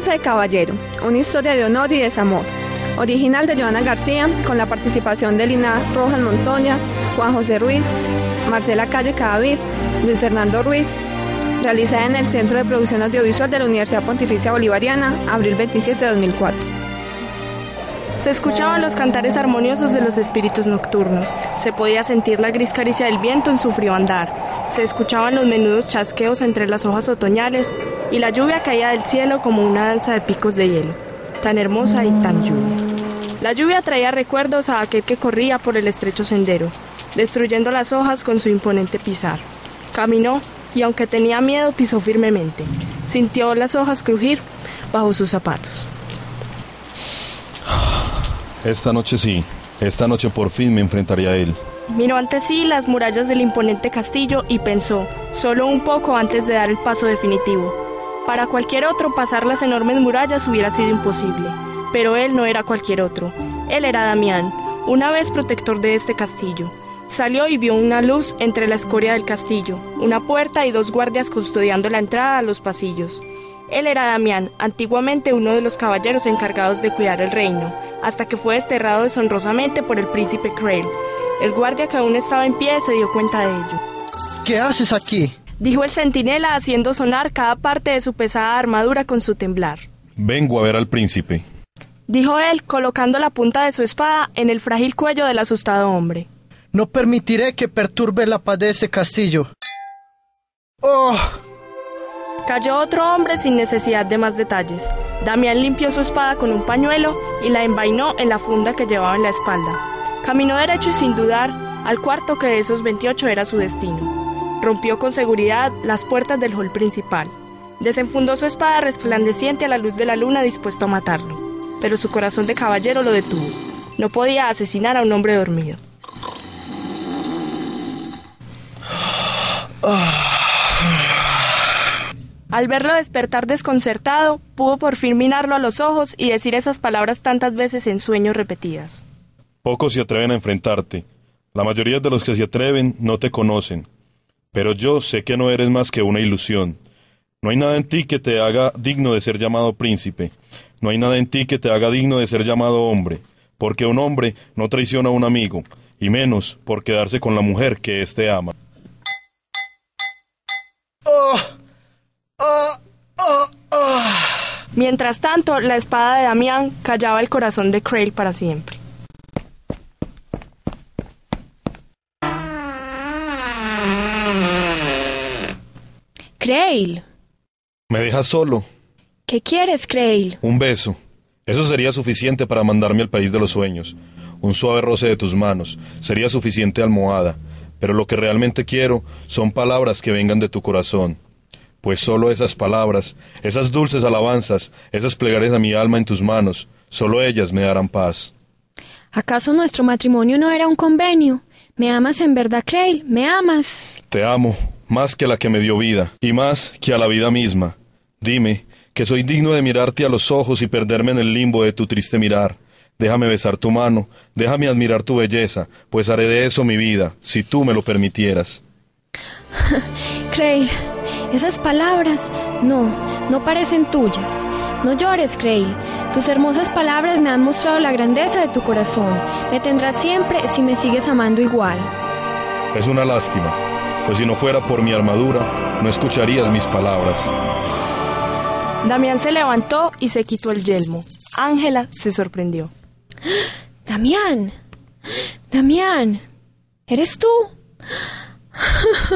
De Caballero, una historia de honor y desamor. Original de Joana García, con la participación de Lina Rojas Montoya, Juan José Ruiz, Marcela Calle Cadavid, Luis Fernando Ruiz. Realizada en el Centro de Producción Audiovisual de la Universidad Pontificia Bolivariana, abril 27 de 2004. Se escuchaban los cantares armoniosos de los espíritus nocturnos. Se podía sentir la gris caricia del viento en su frío andar. Se escuchaban los menudos chasqueos entre las hojas otoñales y la lluvia caía del cielo como una danza de picos de hielo, tan hermosa y tan lluvia. La lluvia traía recuerdos a aquel que corría por el estrecho sendero, destruyendo las hojas con su imponente pisar. Caminó y aunque tenía miedo pisó firmemente. Sintió las hojas crujir bajo sus zapatos. Esta noche sí, esta noche por fin me enfrentaré a él. Miró ante sí las murallas del imponente castillo y pensó, solo un poco antes de dar el paso definitivo. Para cualquier otro pasar las enormes murallas hubiera sido imposible, pero él no era cualquier otro. Él era Damián, una vez protector de este castillo. Salió y vio una luz entre la escoria del castillo, una puerta y dos guardias custodiando la entrada a los pasillos. Él era Damián, antiguamente uno de los caballeros encargados de cuidar el reino, hasta que fue desterrado deshonrosamente por el príncipe Crail. El guardia que aún estaba en pie se dio cuenta de ello. ¿Qué haces aquí? Dijo el centinela haciendo sonar cada parte de su pesada armadura con su temblar. Vengo a ver al príncipe. Dijo él, colocando la punta de su espada en el frágil cuello del asustado hombre. No permitiré que perturbe la paz de este castillo. ¡Oh! Cayó otro hombre sin necesidad de más detalles. Damián limpió su espada con un pañuelo y la envainó en la funda que llevaba en la espalda. Caminó derecho y sin dudar al cuarto que de esos 28 era su destino. Rompió con seguridad las puertas del hall principal. Desenfundó su espada resplandeciente a la luz de la luna dispuesto a matarlo. Pero su corazón de caballero lo detuvo. No podía asesinar a un hombre dormido. Al verlo despertar desconcertado, pudo por fin mirarlo a los ojos y decir esas palabras tantas veces en sueños repetidas. Pocos se atreven a enfrentarte. La mayoría de los que se atreven no te conocen. Pero yo sé que no eres más que una ilusión. No hay nada en ti que te haga digno de ser llamado príncipe. No hay nada en ti que te haga digno de ser llamado hombre. Porque un hombre no traiciona a un amigo, y menos por quedarse con la mujer que éste ama. Mientras tanto, la espada de Damián callaba el corazón de Crail para siempre. Crail, ¿Me dejas solo? ¿qué quieres, Crail? Un beso. Eso sería suficiente para mandarme al país de los sueños. Un suave roce de tus manos. Sería suficiente almohada. Pero lo que realmente quiero son palabras que vengan de tu corazón. Pues solo esas palabras, esas dulces alabanzas, esas plegarias a mi alma en tus manos, solo ellas me darán paz. ¿Acaso nuestro matrimonio no era un convenio? ¿Me amas en verdad, Crail? ¿Me amas? Te amo, más que a la que me dio vida, y más que a la vida misma. Dime, que soy digno de mirarte a los ojos y perderme en el limbo de tu triste mirar. Déjame besar tu mano, déjame admirar tu belleza, pues haré de eso mi vida, si tú me lo permitieras. Crail, esas palabras no, no parecen tuyas. No llores, Crail. Tus hermosas palabras me han mostrado la grandeza de tu corazón. Me tendrás siempre si me sigues amando igual. Es una lástima, pues si no fuera por mi armadura, no escucharías mis palabras. Damián se levantó y se quitó el yelmo. Ángela se sorprendió. Damián. Damián. ¿Eres tú?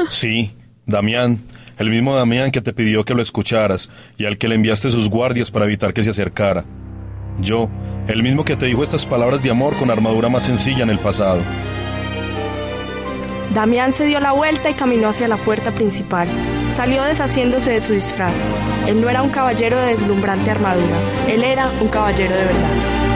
Sí, Damián, el mismo Damián que te pidió que lo escucharas y al que le enviaste sus guardias para evitar que se acercara. Yo, el mismo que te dijo estas palabras de amor con armadura más sencilla en el pasado. Damián se dio la vuelta y caminó hacia la puerta principal. Salió deshaciéndose de su disfraz. Él no era un caballero de deslumbrante armadura, él era un caballero de verdad.